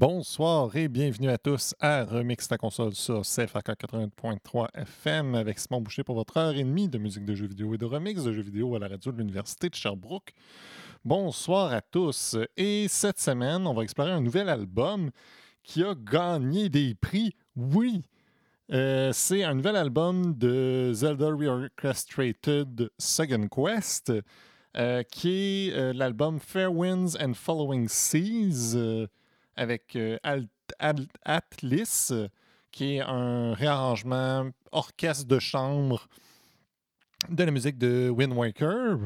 Bonsoir et bienvenue à tous à Remix ta console sur CFAK 80.3 FM avec Simon Boucher pour votre heure et demie de musique de jeux vidéo et de remix de jeux vidéo à la radio de l'Université de Sherbrooke. Bonsoir à tous et cette semaine, on va explorer un nouvel album qui a gagné des prix. Oui, euh, c'est un nouvel album de Zelda Reorchestrated Second Quest euh, qui est euh, l'album Fair Winds and Following Seas. Euh, avec euh, Al- Al- Atlas, euh, qui est un réarrangement orchestre de chambre de la musique de Wind Waker.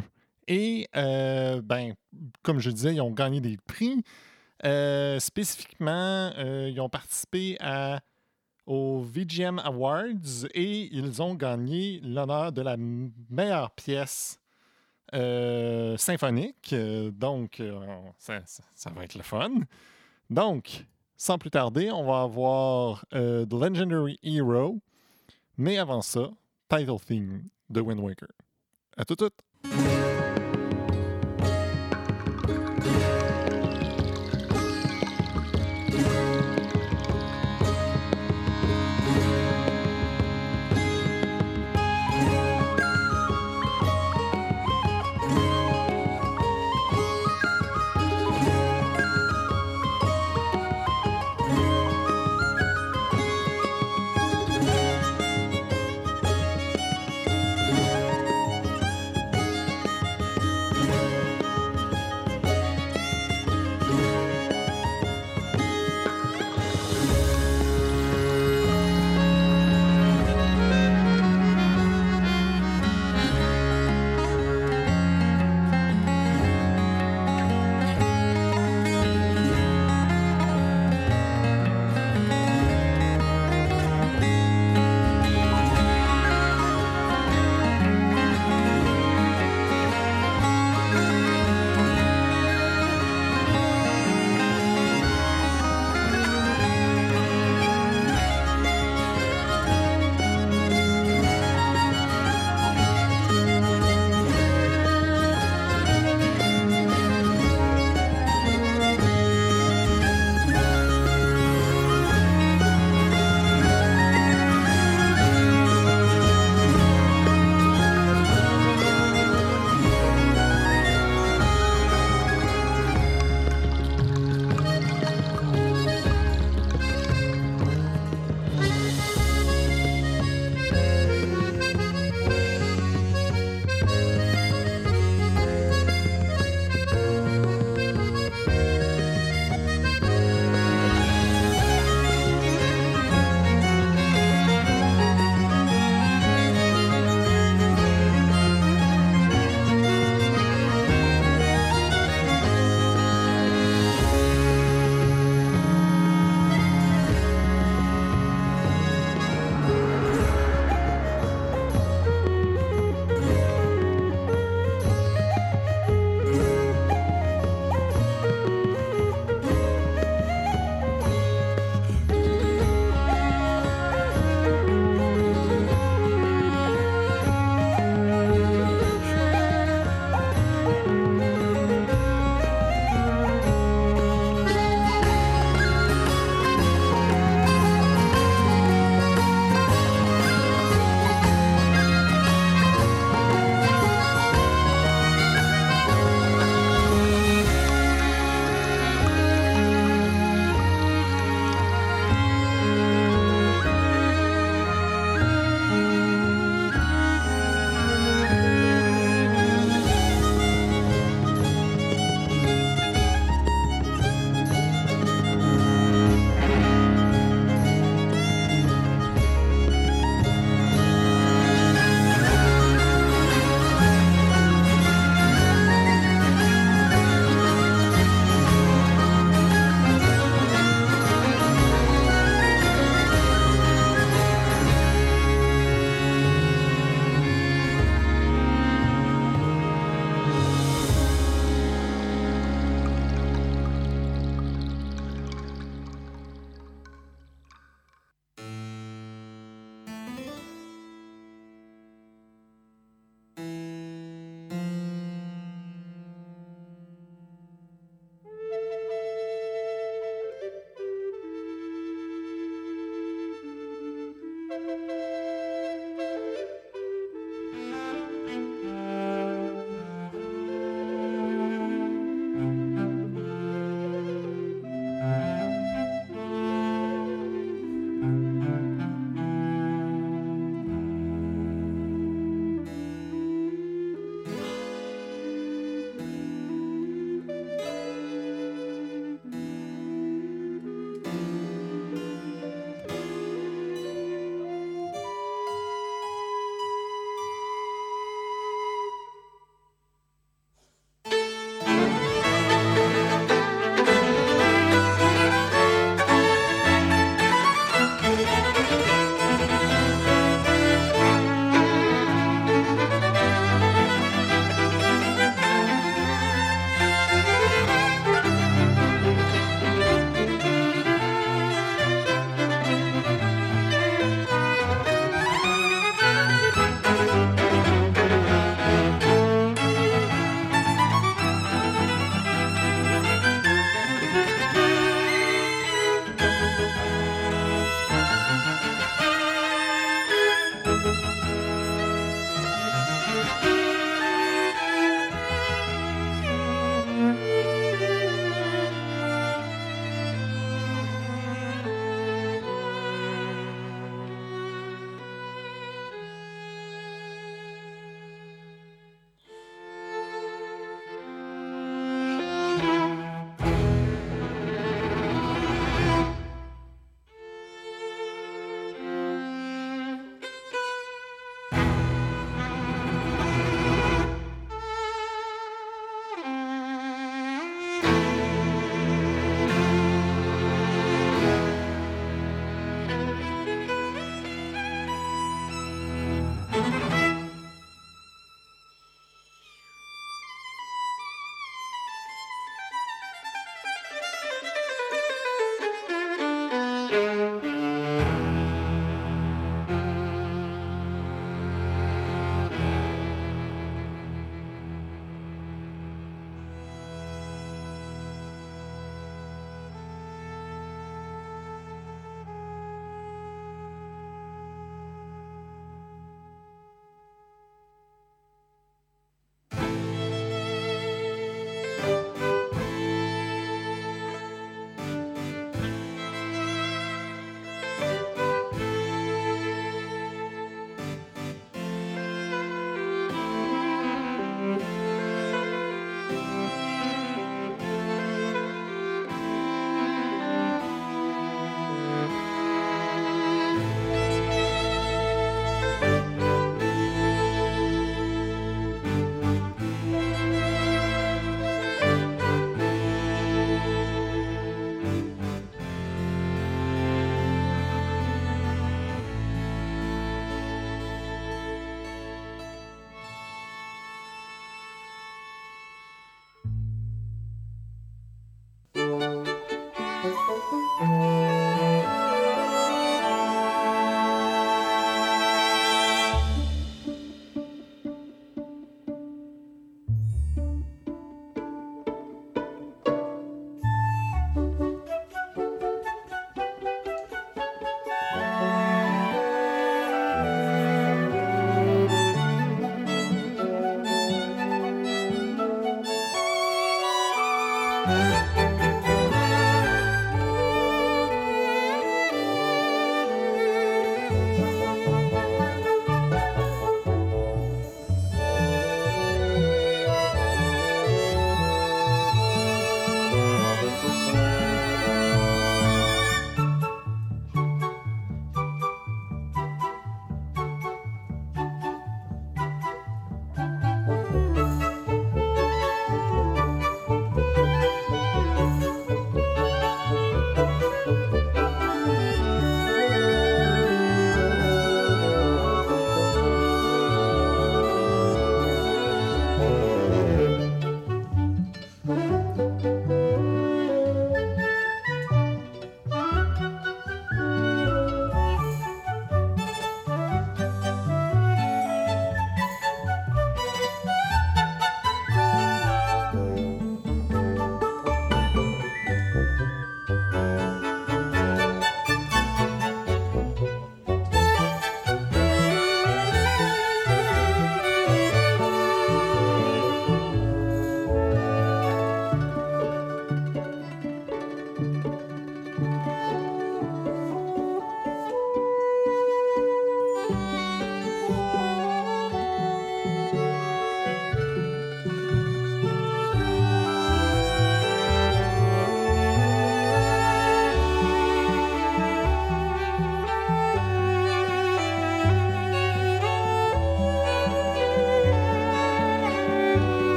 Et, euh, ben, comme je disais, ils ont gagné des prix. Euh, spécifiquement, euh, ils ont participé à, aux VGM Awards et ils ont gagné l'honneur de la meilleure pièce euh, symphonique. Euh, donc, euh, ça va être le fun. Donc, sans plus tarder, on va avoir euh, The Legendary Hero. Mais avant ça, title theme de Wind Waker. À tout de suite.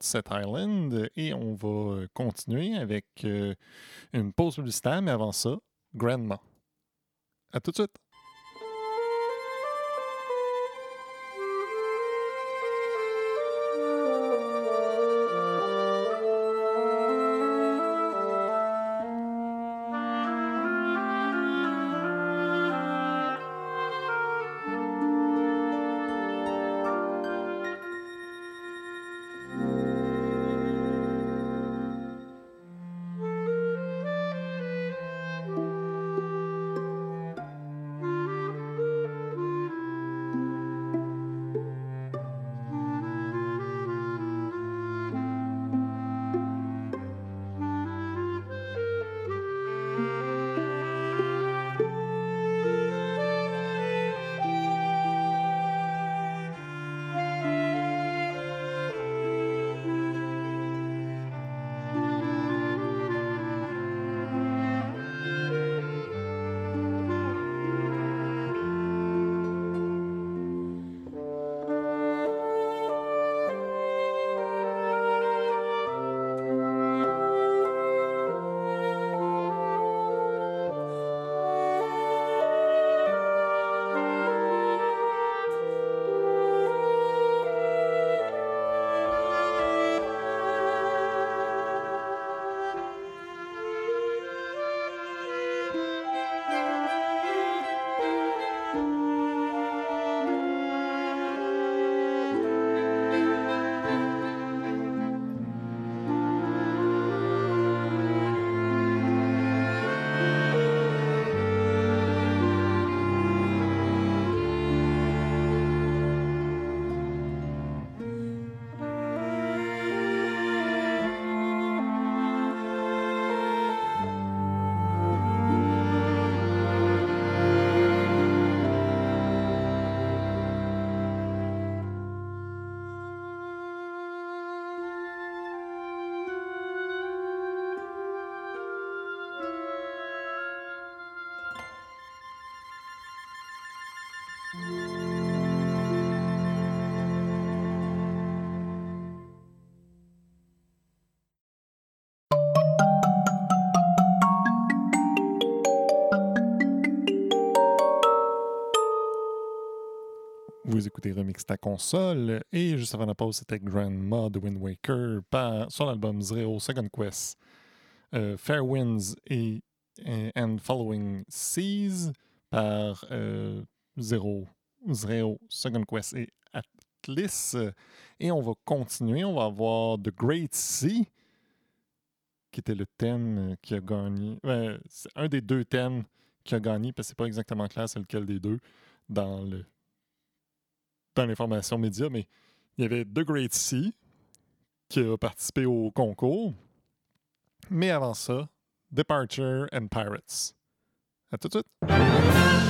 Set Island et on va continuer avec euh, une pause publicitaire, mais avant ça, Grandma. À tout de suite! Vous écoutez Remix ta console et juste avant la pause, c'était Grandma de Wind Waker par son album Zero Second Quest, euh, Fair Winds et, et- and Following Seas par euh, Zero, Zero Second Quest et Atlas. Et on va continuer, on va avoir The Great Sea qui était le thème qui a gagné. euh, c'est un des deux thèmes qui a gagné, parce que c'est pas exactement clair c'est lequel des deux dans le dans l'information média, mais il y avait The Great Sea qui a participé au concours. Mais avant ça, Departure and Pirates. À tout de suite.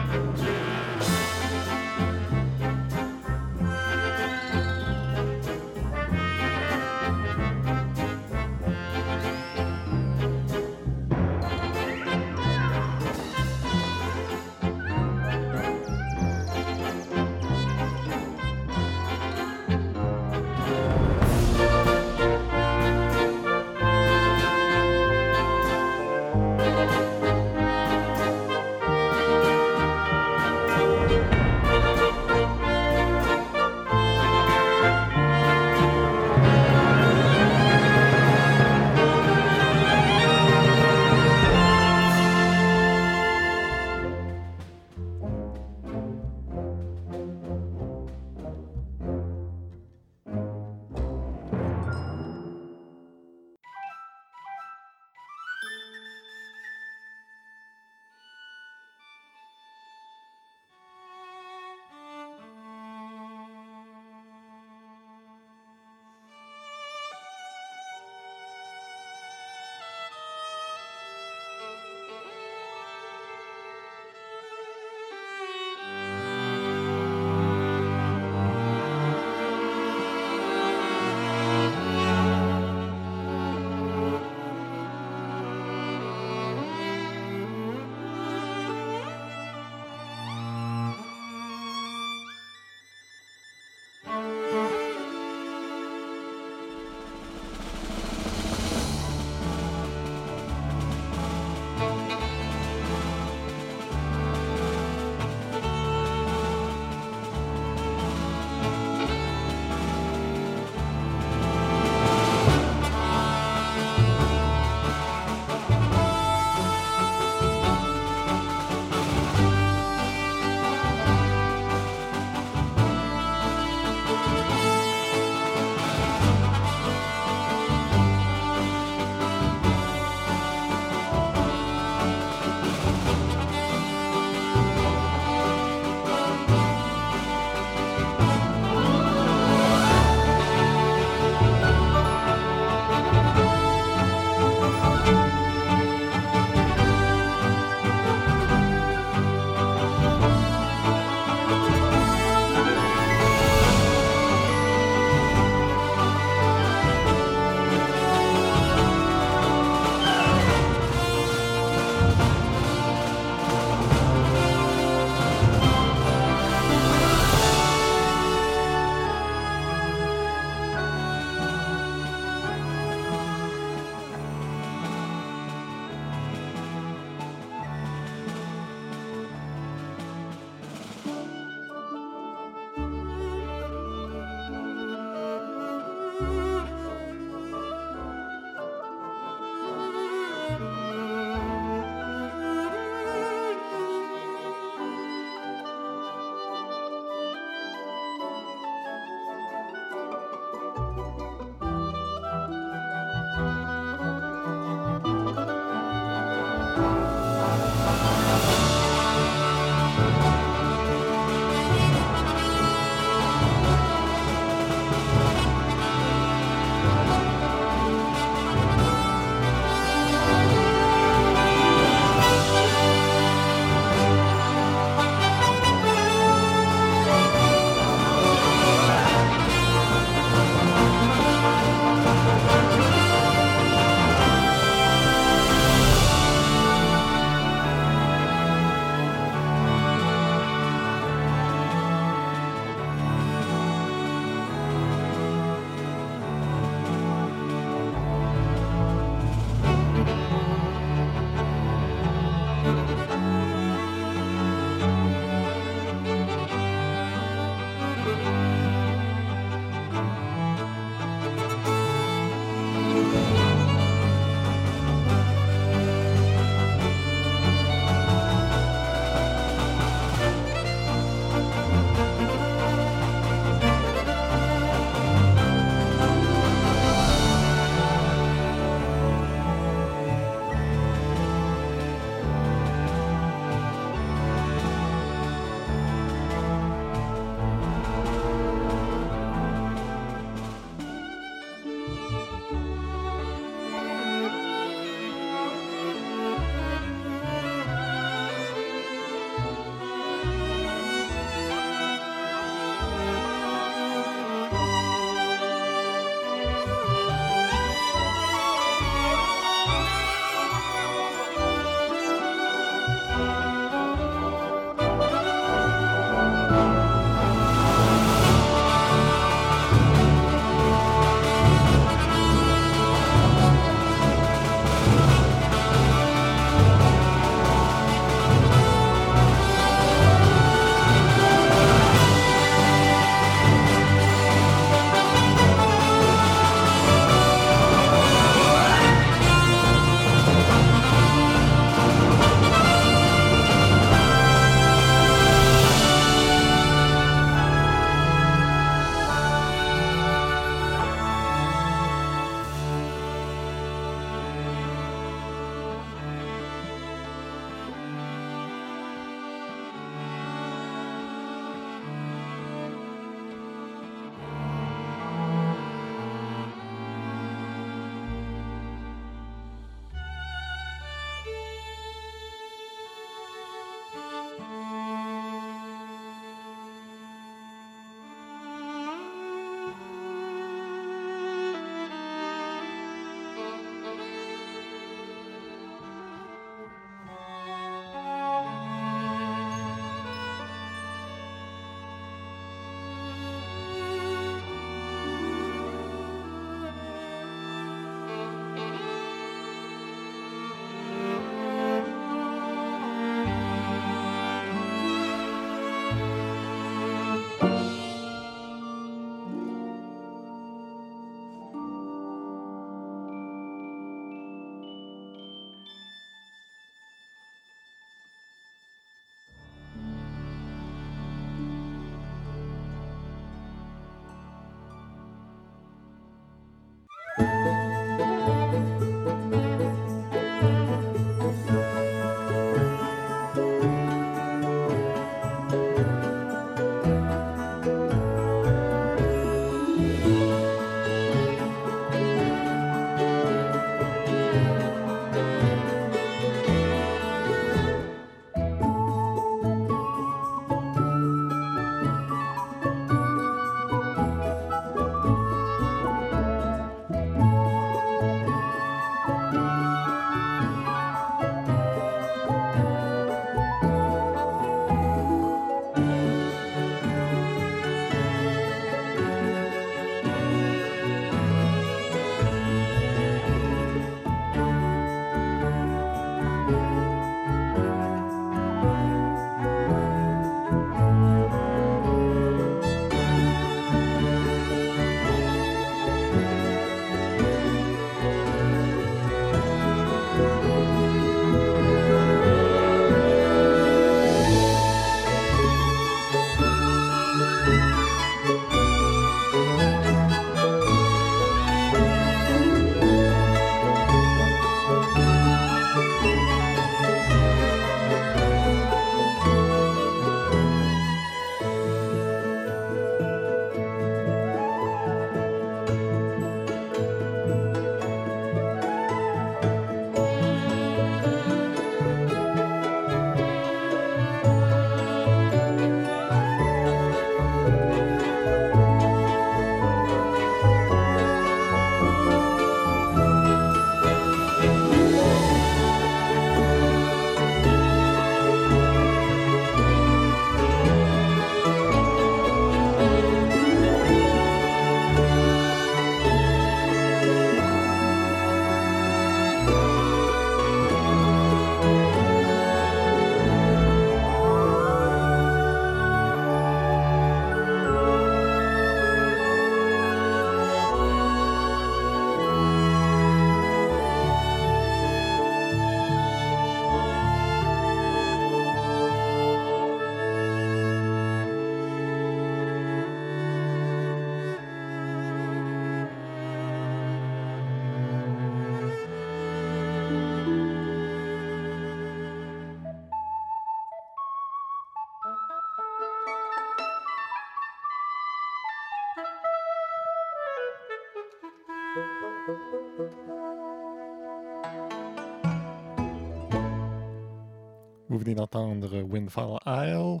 Vous venez d'entendre Windfall Isle.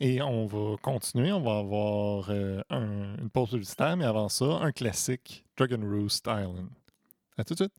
Et on va continuer. On va avoir euh, un- une pause publicitaire, mais avant ça, un classique, Dragon Roost Island. À tout de suite.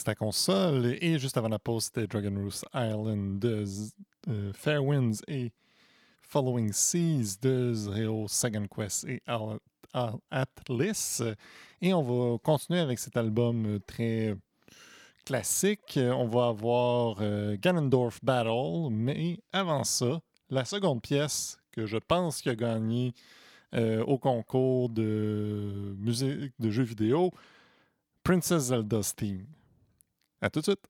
Remix ta console et juste avant la pause, c'était Dragon Roost Island de euh, Fair Winds et Following Seas de Zero Second Quest et Atlas. Et on va continuer avec cet album très classique. On va avoir euh, Ganondorf Battle, mais avant ça, la seconde pièce que je pense qu'il a gagné euh, au concours de musique de jeux vidéo, Princess Zelda's Theme. À tout de suite!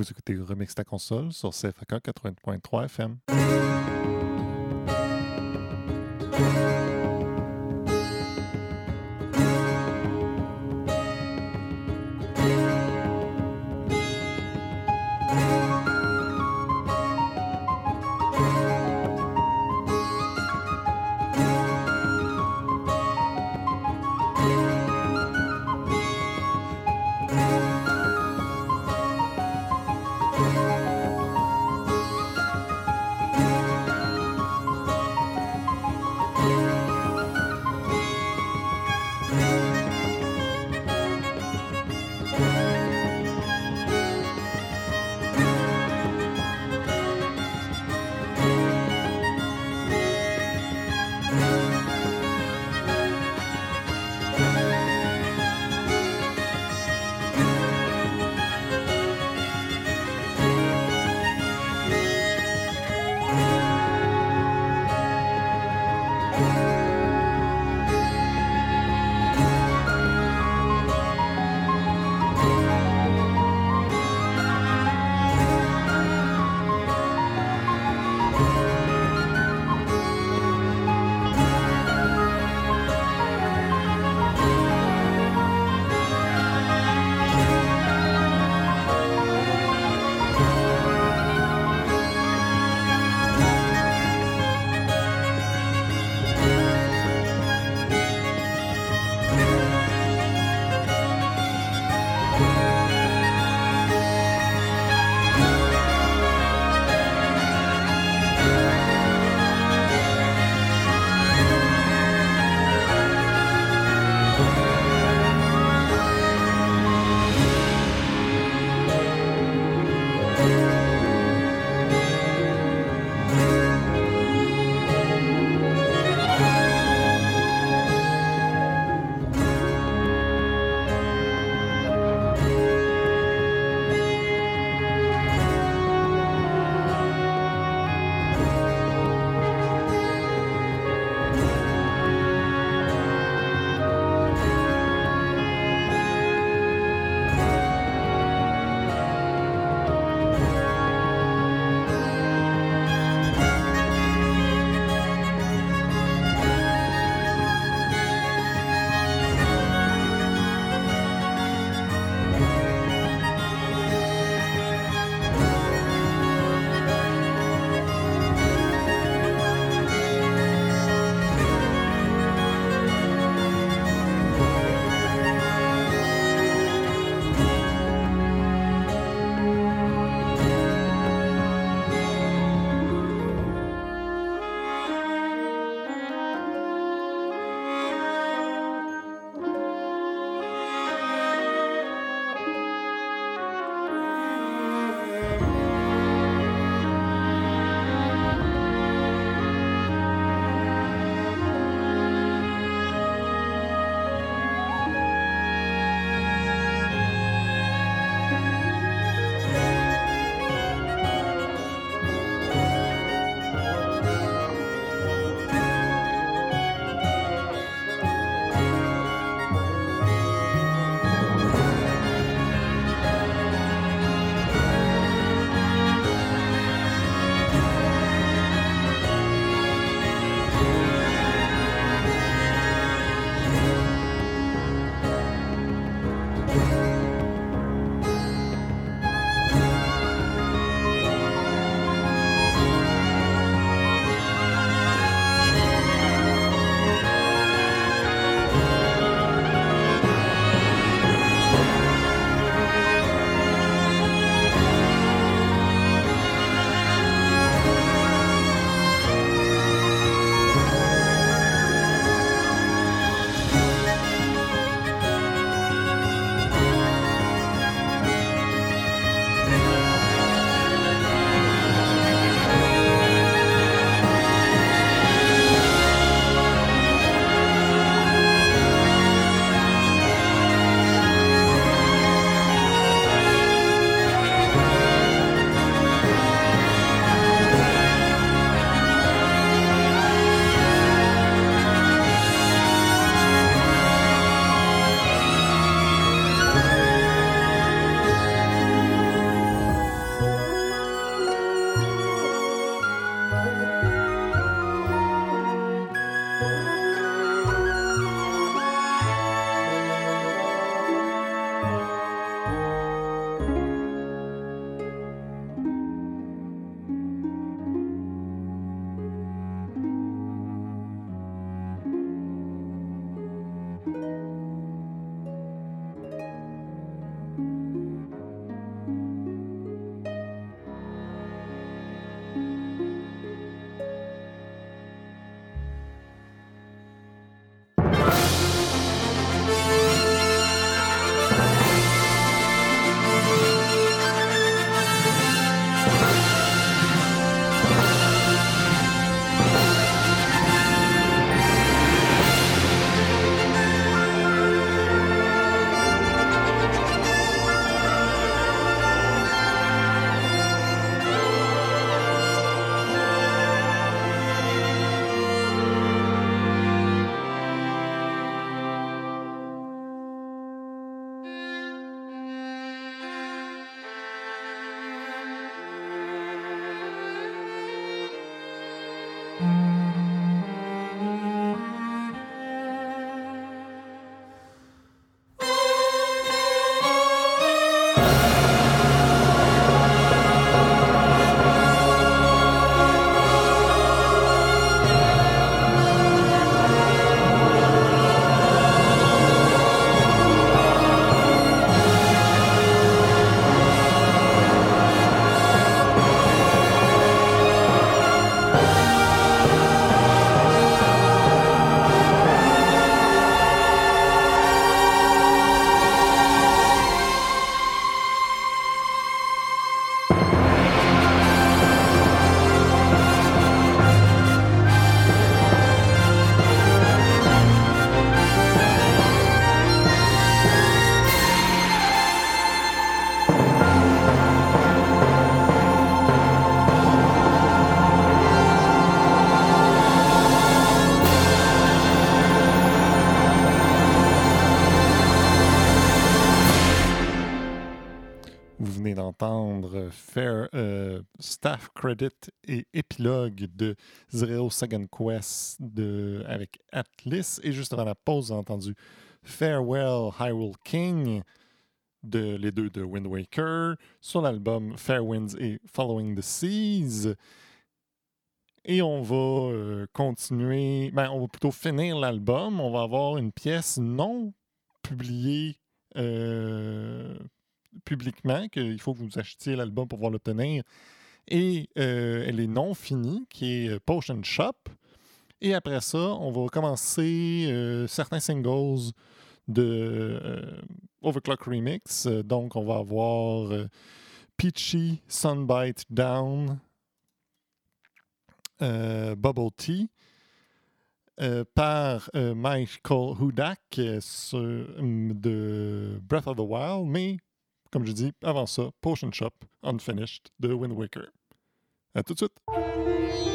Vous écoutez Remix ta console sur CFAK 80.3 FM. Staff Credit et Épilogue de Zero Second Quest de, avec Atlas. Et juste avant la pause, on entendu Farewell Hyrule King de les deux de Wind Waker sur l'album Fair Winds et Following the Seas. Et on va euh, continuer, ben, on va plutôt finir l'album. On va avoir une pièce non publiée euh, publiquement, qu'il faut que vous achetiez l'album pour pouvoir l'obtenir. Et euh, elle est non finie, qui est Potion Shop. Et après ça, on va commencer certains singles de Overclock Remix. Donc, on va avoir Peachy Sunbite Down, euh, Bubble Tea euh, par euh, Michael Hudak de Breath of the Wild, mais comme je dis, avant ça, Potion Shop Unfinished de Wind Waker. À tout de suite!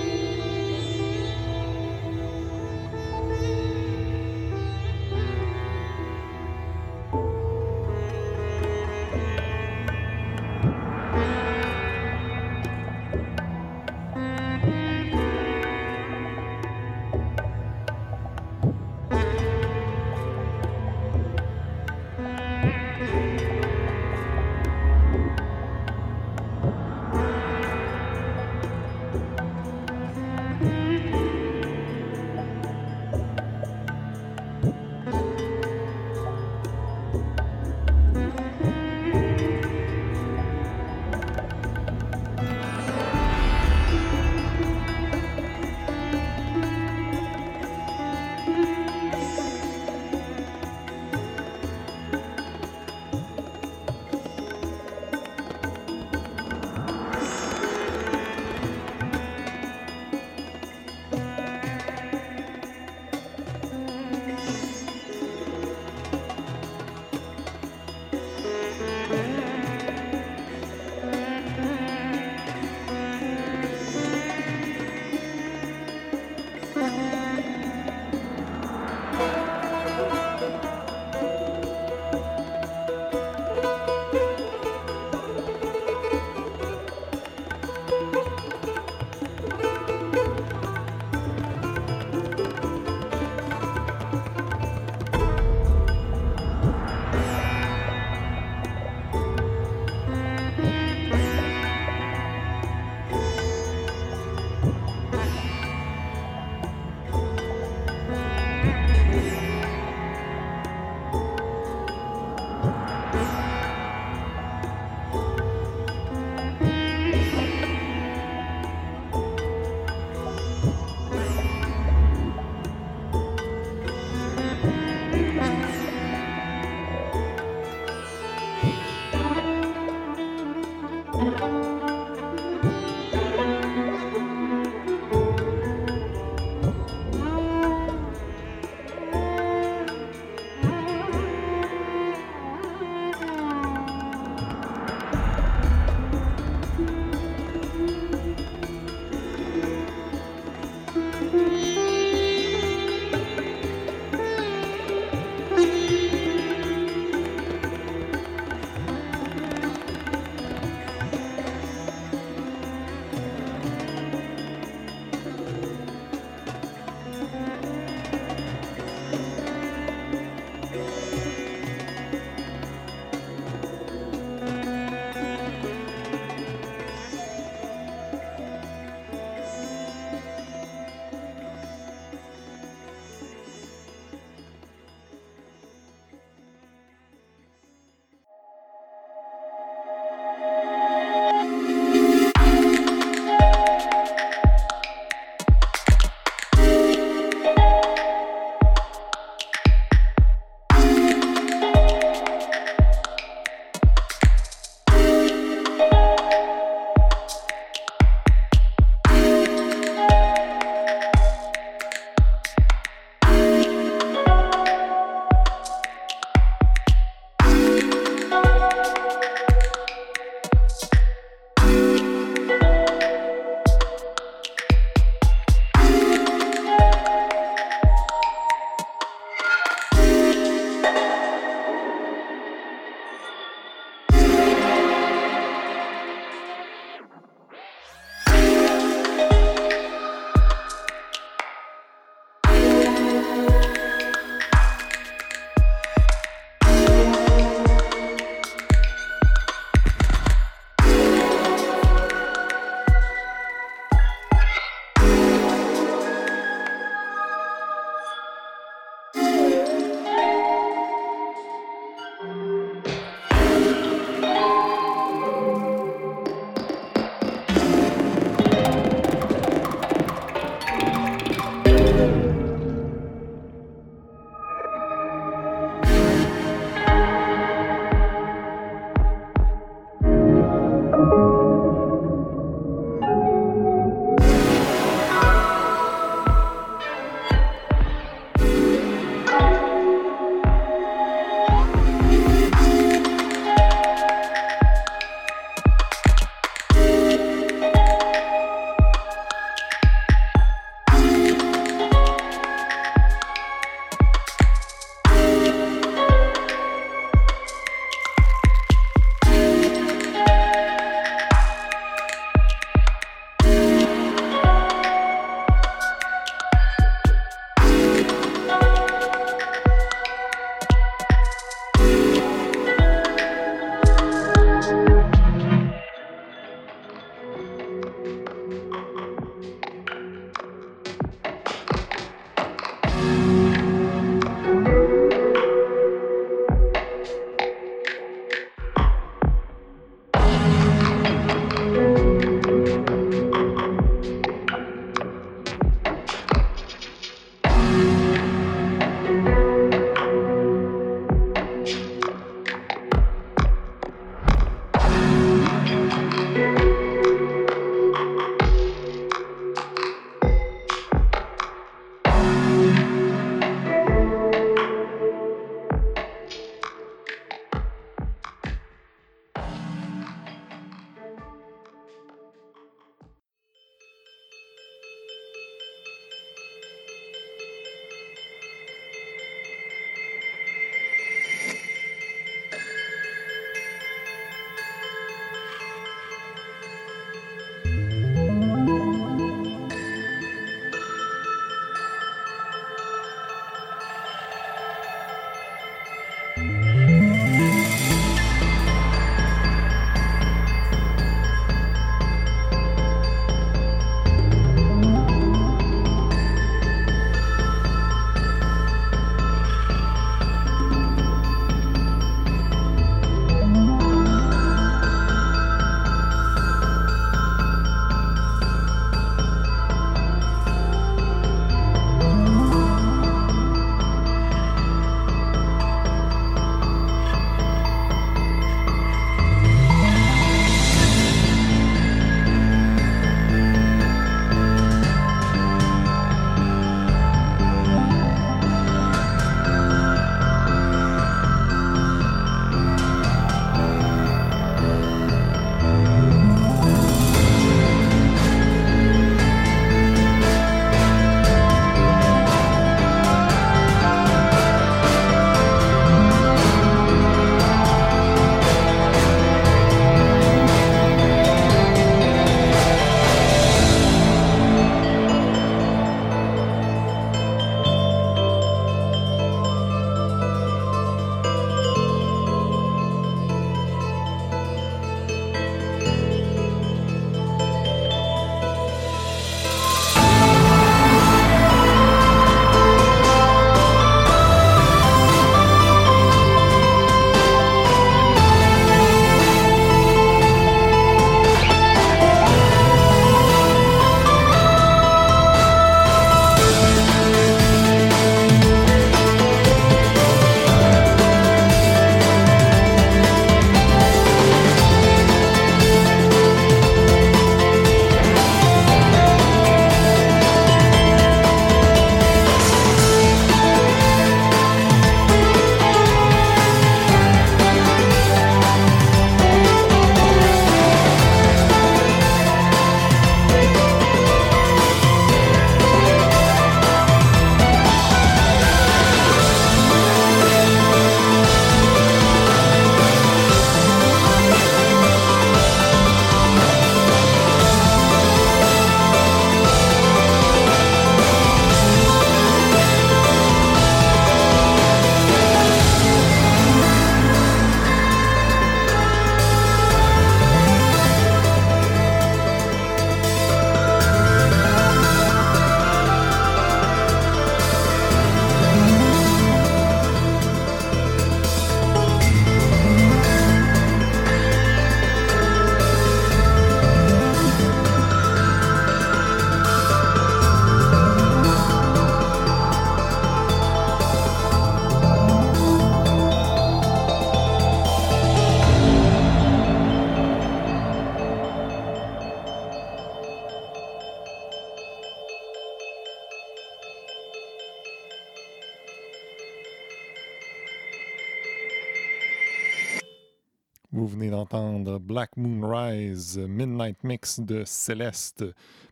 De Céleste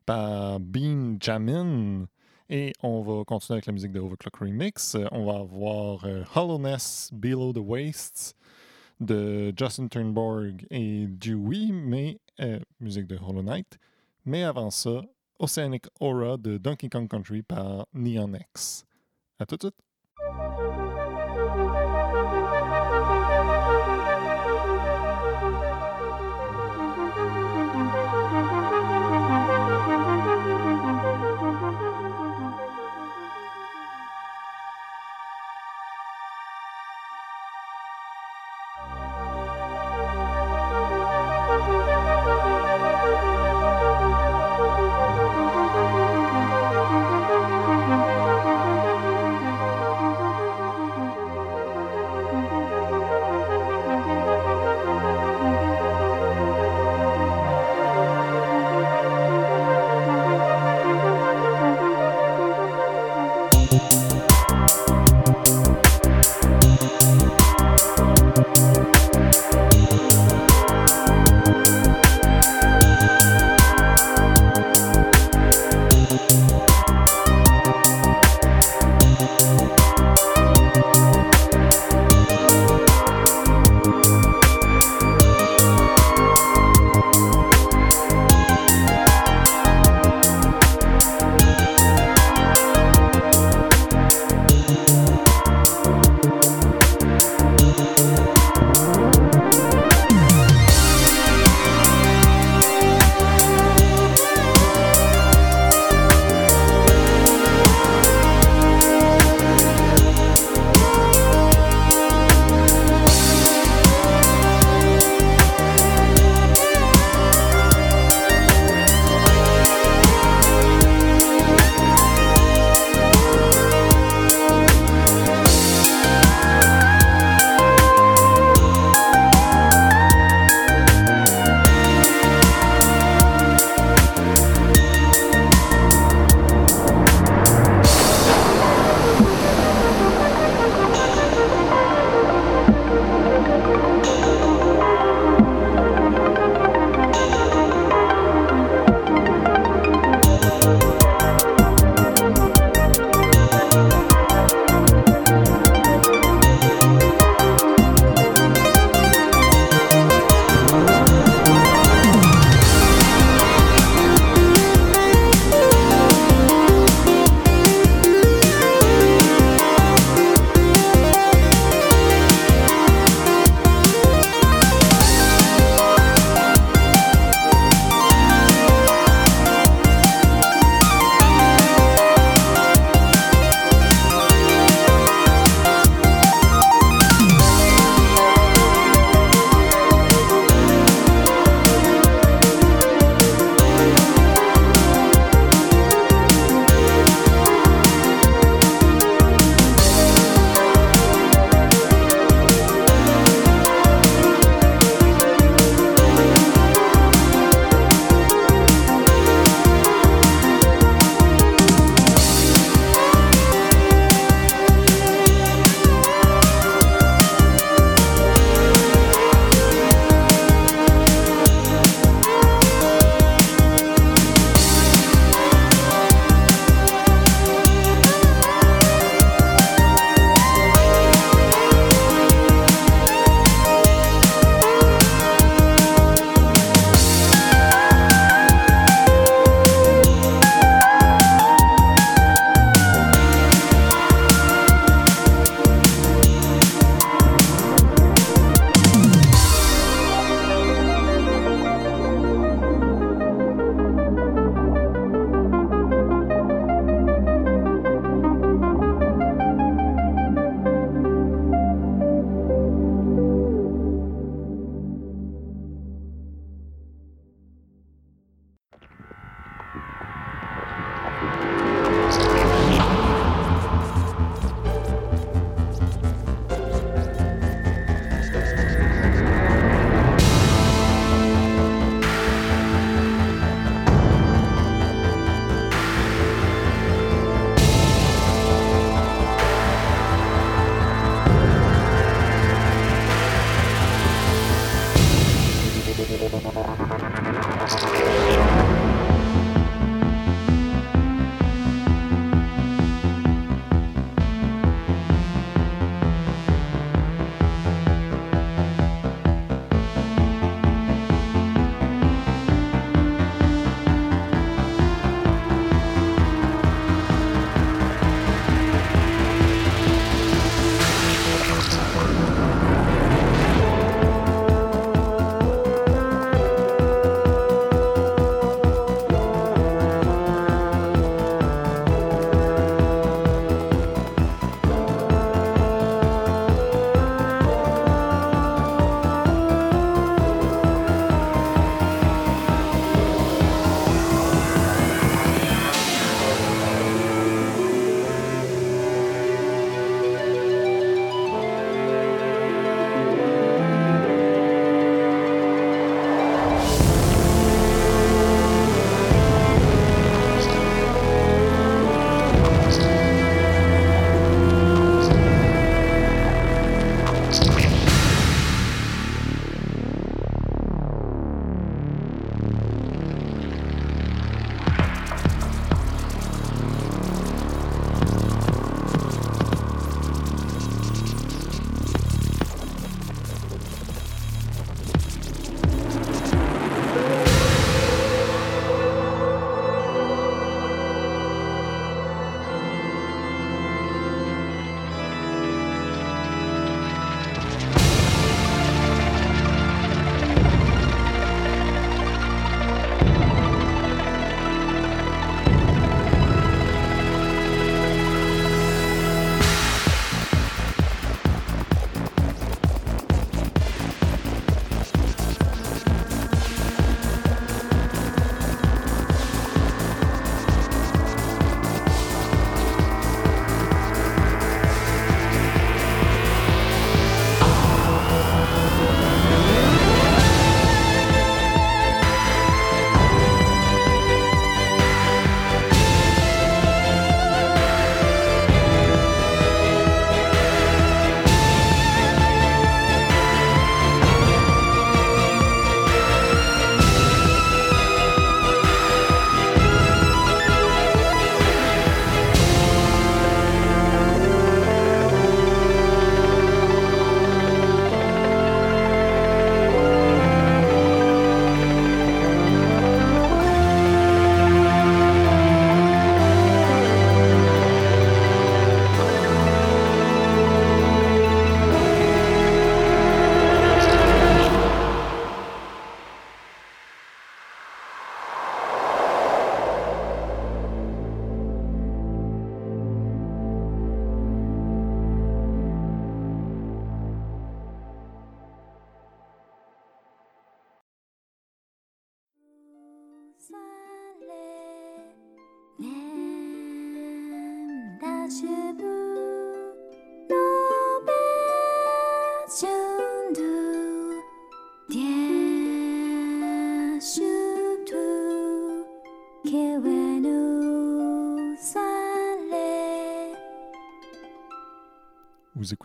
par Bean Jamin. Et on va continuer avec la musique de Overclock Remix. On va avoir euh, Hollowness Below the Wastes de Justin Turnborg et Dewey, mais euh, musique de Hollow Knight. Mais avant ça, Oceanic Aura de Donkey Kong Country par Neon X. À tout de suite!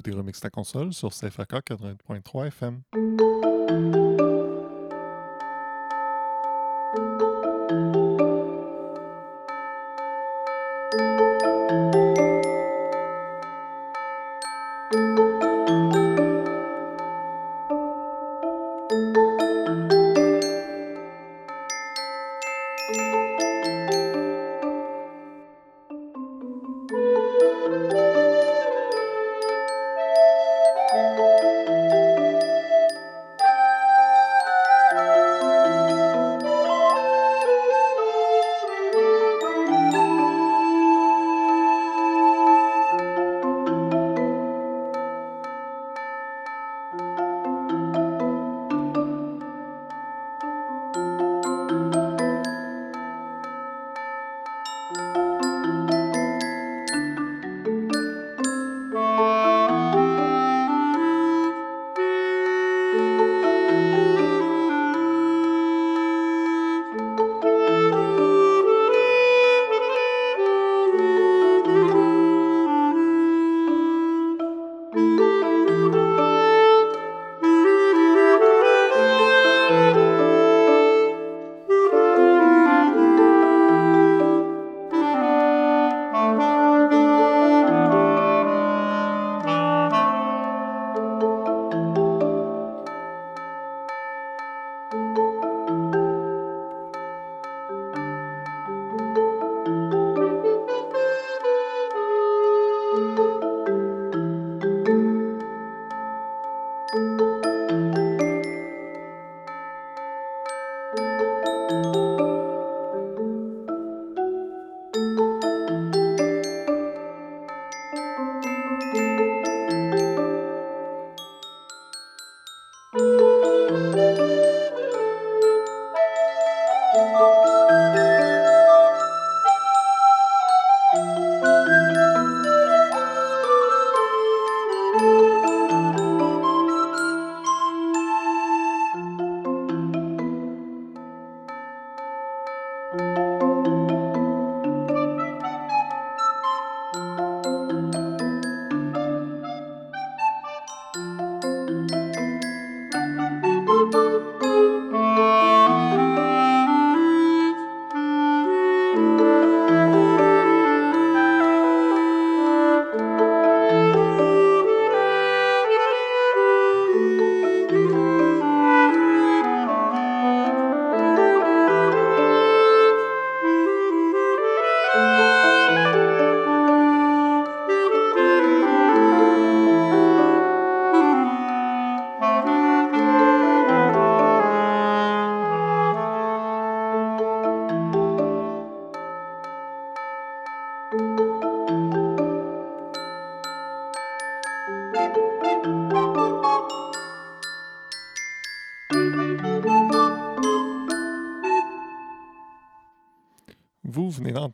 Vous écoutez Remix ta console sur CFAK 80.3 FM.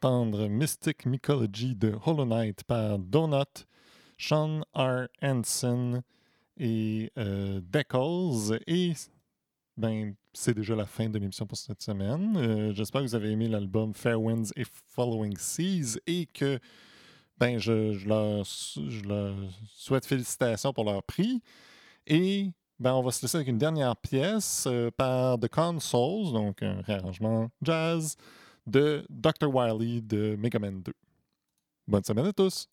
Mystic Mycology de Hollow Knight par Donut, Sean R. Hansen et euh, Deckles. Et ben, c'est déjà la fin de l'émission pour cette semaine. Euh, J'espère que vous avez aimé l'album Fair Winds et Following Seas et que ben, je, je leur souhaite félicitations pour leur prix. Et ben, on va se laisser avec une dernière pièce euh, par The Consoles, donc un réarrangement jazz de Dr. Wily de Mega Man 2. Bonne semaine à tous!